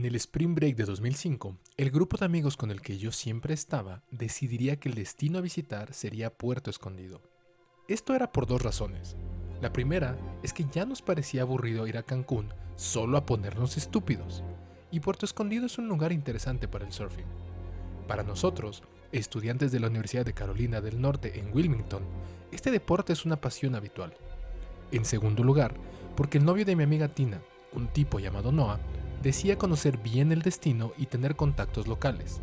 En el Spring Break de 2005, el grupo de amigos con el que yo siempre estaba decidiría que el destino a visitar sería Puerto Escondido. Esto era por dos razones. La primera es que ya nos parecía aburrido ir a Cancún solo a ponernos estúpidos, y Puerto Escondido es un lugar interesante para el surfing. Para nosotros, estudiantes de la Universidad de Carolina del Norte en Wilmington, este deporte es una pasión habitual. En segundo lugar, porque el novio de mi amiga Tina, un tipo llamado Noah, decía conocer bien el destino y tener contactos locales.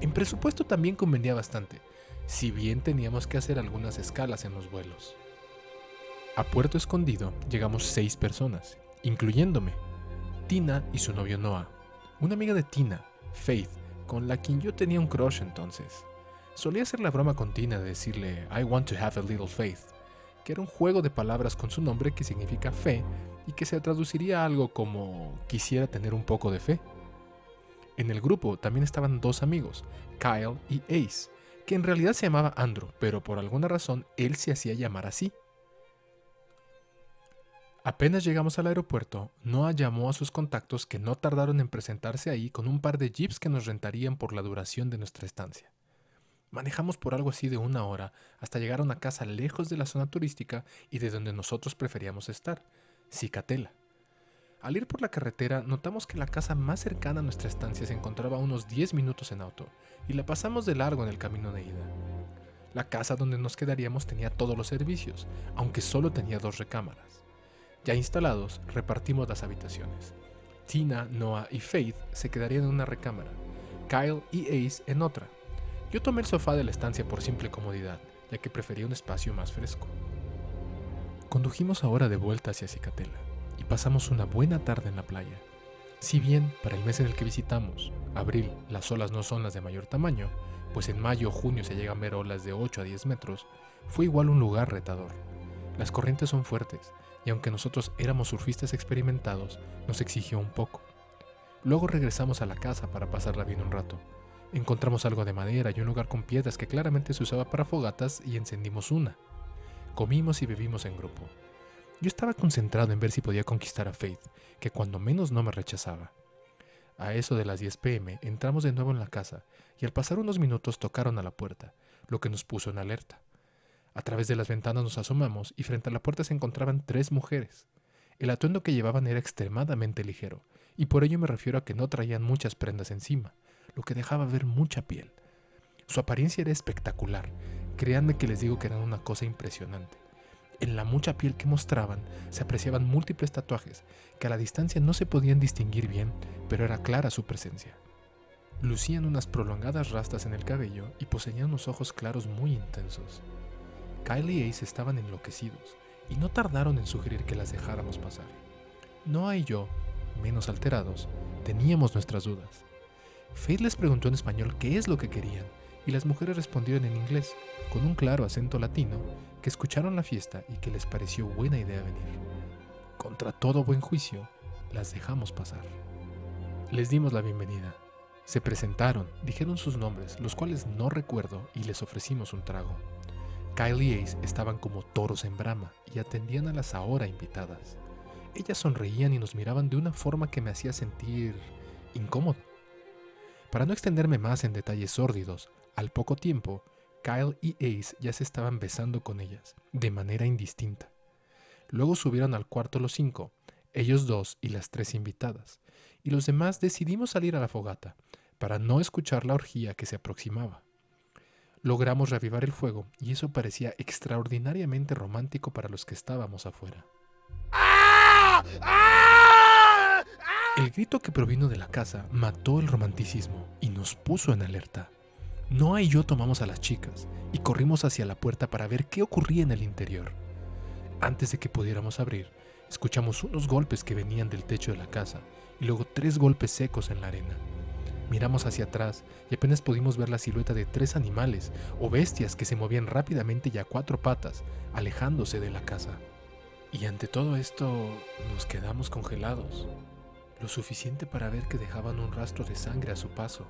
En presupuesto también convenía bastante, si bien teníamos que hacer algunas escalas en los vuelos. A Puerto Escondido llegamos seis personas, incluyéndome, Tina y su novio Noah, una amiga de Tina, Faith, con la quien yo tenía un crush entonces. Solía hacer la broma con Tina de decirle I want to have a little faith, que era un juego de palabras con su nombre que significa fe y que se traduciría a algo como quisiera tener un poco de fe. En el grupo también estaban dos amigos, Kyle y Ace, que en realidad se llamaba Andrew, pero por alguna razón él se hacía llamar así. Apenas llegamos al aeropuerto, Noah llamó a sus contactos que no tardaron en presentarse ahí con un par de jeeps que nos rentarían por la duración de nuestra estancia. Manejamos por algo así de una hora hasta llegar a una casa lejos de la zona turística y de donde nosotros preferíamos estar, Cicatela. Al ir por la carretera notamos que la casa más cercana a nuestra estancia se encontraba unos 10 minutos en auto y la pasamos de largo en el camino de ida. La casa donde nos quedaríamos tenía todos los servicios, aunque solo tenía dos recámaras. Ya instalados, repartimos las habitaciones. Tina, Noah y Faith se quedarían en una recámara, Kyle y Ace en otra. Yo tomé el sofá de la estancia por simple comodidad, ya que prefería un espacio más fresco. Condujimos ahora de vuelta hacia Cicatela y pasamos una buena tarde en la playa. Si bien para el mes en el que visitamos, abril, las olas no son las de mayor tamaño, pues en mayo o junio se llegan a ver olas de 8 a 10 metros, fue igual un lugar retador. Las corrientes son fuertes y aunque nosotros éramos surfistas experimentados, nos exigió un poco. Luego regresamos a la casa para pasarla bien un rato. Encontramos algo de madera y un lugar con piedras que claramente se usaba para fogatas y encendimos una. Comimos y bebimos en grupo. Yo estaba concentrado en ver si podía conquistar a Faith, que cuando menos no me rechazaba. A eso de las 10 pm entramos de nuevo en la casa y al pasar unos minutos tocaron a la puerta, lo que nos puso en alerta. A través de las ventanas nos asomamos y frente a la puerta se encontraban tres mujeres. El atuendo que llevaban era extremadamente ligero, y por ello me refiero a que no traían muchas prendas encima, lo que dejaba ver mucha piel. Su apariencia era espectacular, Créanme que les digo que eran una cosa impresionante. En la mucha piel que mostraban se apreciaban múltiples tatuajes que a la distancia no se podían distinguir bien, pero era clara su presencia. Lucían unas prolongadas rastas en el cabello y poseían unos ojos claros muy intensos. Kyle y Ace estaban enloquecidos y no tardaron en sugerir que las dejáramos pasar. Noah y yo, menos alterados, teníamos nuestras dudas. Faith les preguntó en español qué es lo que querían y las mujeres respondieron en inglés, con un claro acento latino, que escucharon la fiesta y que les pareció buena idea venir. Contra todo buen juicio, las dejamos pasar. Les dimos la bienvenida. Se presentaron, dijeron sus nombres, los cuales no recuerdo, y les ofrecimos un trago. Kyle y Ace estaban como toros en brama y atendían a las ahora invitadas. Ellas sonreían y nos miraban de una forma que me hacía sentir incómodo. Para no extenderme más en detalles sórdidos, al poco tiempo, Kyle y Ace ya se estaban besando con ellas, de manera indistinta. Luego subieron al cuarto los cinco, ellos dos y las tres invitadas, y los demás decidimos salir a la fogata, para no escuchar la orgía que se aproximaba. Logramos reavivar el fuego y eso parecía extraordinariamente romántico para los que estábamos afuera. El grito que provino de la casa mató el romanticismo y nos puso en alerta. Noah y yo tomamos a las chicas y corrimos hacia la puerta para ver qué ocurría en el interior. Antes de que pudiéramos abrir, escuchamos unos golpes que venían del techo de la casa y luego tres golpes secos en la arena. Miramos hacia atrás y apenas pudimos ver la silueta de tres animales o bestias que se movían rápidamente y a cuatro patas, alejándose de la casa. Y ante todo esto nos quedamos congelados, lo suficiente para ver que dejaban un rastro de sangre a su paso.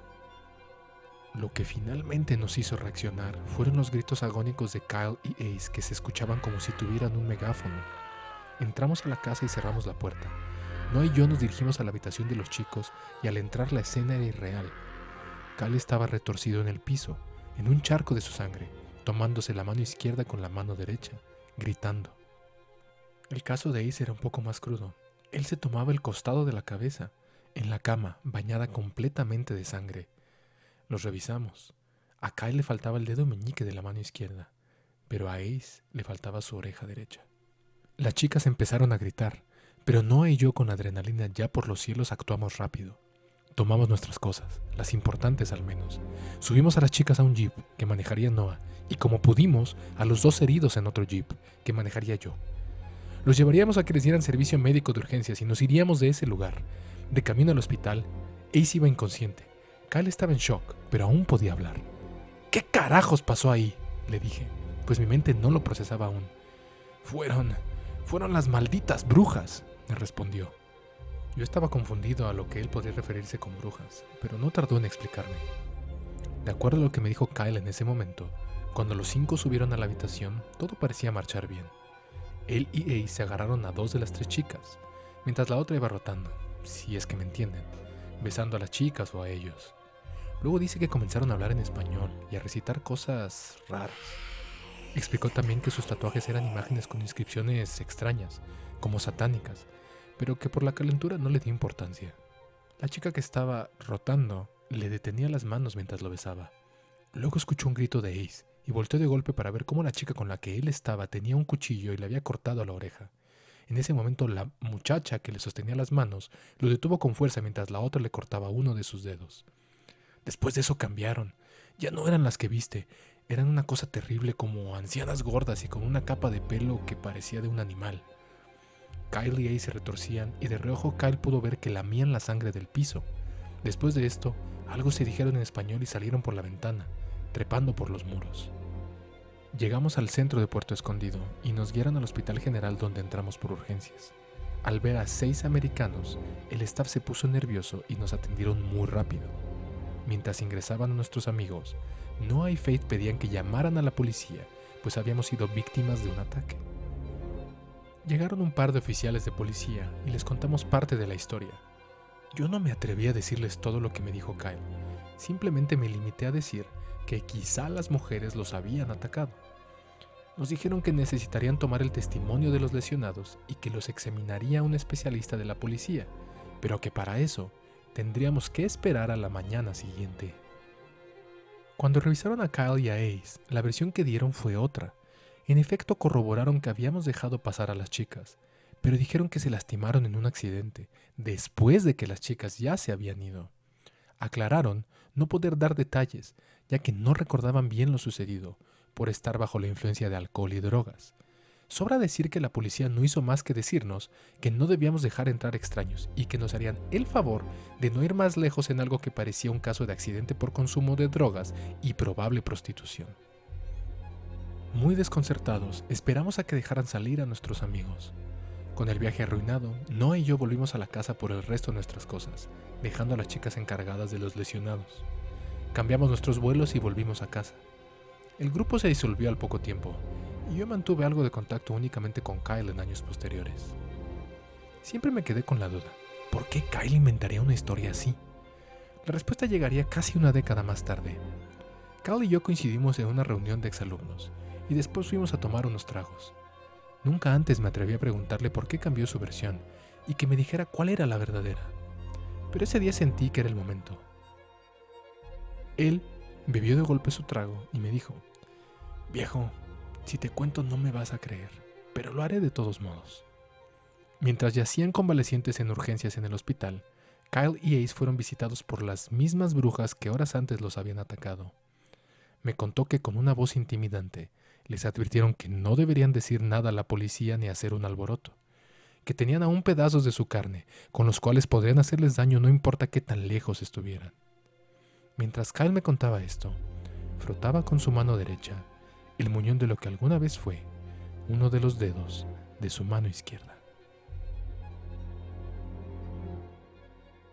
Lo que finalmente nos hizo reaccionar fueron los gritos agónicos de Kyle y Ace que se escuchaban como si tuvieran un megáfono. Entramos a la casa y cerramos la puerta. Noah y yo nos dirigimos a la habitación de los chicos y al entrar la escena era irreal. Cal estaba retorcido en el piso, en un charco de su sangre, tomándose la mano izquierda con la mano derecha, gritando. El caso de Ace era un poco más crudo. Él se tomaba el costado de la cabeza, en la cama, bañada completamente de sangre. Los revisamos. A Kyle le faltaba el dedo meñique de la mano izquierda, pero a Ace le faltaba su oreja derecha. Las chicas empezaron a gritar, pero Noah y yo con adrenalina ya por los cielos actuamos rápido. Tomamos nuestras cosas, las importantes al menos. Subimos a las chicas a un jeep que manejaría Noah y como pudimos a los dos heridos en otro jeep que manejaría yo. Los llevaríamos a que les dieran servicio médico de urgencias y nos iríamos de ese lugar. De camino al hospital, Ace iba inconsciente. Kyle estaba en shock, pero aún podía hablar. ¿Qué carajos pasó ahí? le dije, pues mi mente no lo procesaba aún. Fueron, fueron las malditas brujas, me respondió. Yo estaba confundido a lo que él podía referirse con brujas, pero no tardó en explicarme. De acuerdo a lo que me dijo Kyle en ese momento, cuando los cinco subieron a la habitación, todo parecía marchar bien. Él y Ace se agarraron a dos de las tres chicas, mientras la otra iba rotando, si es que me entienden, besando a las chicas o a ellos. Luego dice que comenzaron a hablar en español y a recitar cosas raras. Explicó también que sus tatuajes eran imágenes con inscripciones extrañas, como satánicas, pero que por la calentura no le dio importancia. La chica que estaba rotando le detenía las manos mientras lo besaba. Luego escuchó un grito de Ace y volteó de golpe para ver cómo la chica con la que él estaba tenía un cuchillo y le había cortado la oreja. En ese momento la muchacha que le sostenía las manos lo detuvo con fuerza mientras la otra le cortaba uno de sus dedos. Después de eso cambiaron. Ya no eran las que viste, eran una cosa terrible como ancianas gordas y con una capa de pelo que parecía de un animal. Kyle y Ace se retorcían y de reojo Kyle pudo ver que lamían la sangre del piso. Después de esto, algo se dijeron en español y salieron por la ventana trepando por los muros. Llegamos al centro de Puerto Escondido y nos guiaron al Hospital General donde entramos por urgencias. Al ver a seis americanos, el staff se puso nervioso y nos atendieron muy rápido. Mientras ingresaban nuestros amigos, Noah y Faith pedían que llamaran a la policía, pues habíamos sido víctimas de un ataque. Llegaron un par de oficiales de policía y les contamos parte de la historia. Yo no me atreví a decirles todo lo que me dijo Kyle, simplemente me limité a decir que quizá las mujeres los habían atacado. Nos dijeron que necesitarían tomar el testimonio de los lesionados y que los examinaría un especialista de la policía, pero que para eso tendríamos que esperar a la mañana siguiente. Cuando revisaron a Kyle y a Ace, la versión que dieron fue otra. En efecto, corroboraron que habíamos dejado pasar a las chicas, pero dijeron que se lastimaron en un accidente, después de que las chicas ya se habían ido. Aclararon no poder dar detalles, ya que no recordaban bien lo sucedido, por estar bajo la influencia de alcohol y drogas. Sobra decir que la policía no hizo más que decirnos que no debíamos dejar entrar extraños y que nos harían el favor de no ir más lejos en algo que parecía un caso de accidente por consumo de drogas y probable prostitución. Muy desconcertados, esperamos a que dejaran salir a nuestros amigos. Con el viaje arruinado, Noah y yo volvimos a la casa por el resto de nuestras cosas, dejando a las chicas encargadas de los lesionados. Cambiamos nuestros vuelos y volvimos a casa. El grupo se disolvió al poco tiempo, y yo mantuve algo de contacto únicamente con Kyle en años posteriores. Siempre me quedé con la duda, ¿por qué Kyle inventaría una historia así? La respuesta llegaría casi una década más tarde. Kyle y yo coincidimos en una reunión de exalumnos, y después fuimos a tomar unos tragos. Nunca antes me atreví a preguntarle por qué cambió su versión, y que me dijera cuál era la verdadera. Pero ese día sentí que era el momento. Él bebió de golpe su trago y me dijo, Viejo, si te cuento no me vas a creer, pero lo haré de todos modos. Mientras yacían convalecientes en urgencias en el hospital, Kyle y Ace fueron visitados por las mismas brujas que horas antes los habían atacado. Me contó que con una voz intimidante les advirtieron que no deberían decir nada a la policía ni hacer un alboroto, que tenían aún pedazos de su carne, con los cuales podrían hacerles daño no importa qué tan lejos estuvieran. Mientras Kyle me contaba esto, frotaba con su mano derecha el muñón de lo que alguna vez fue uno de los dedos de su mano izquierda.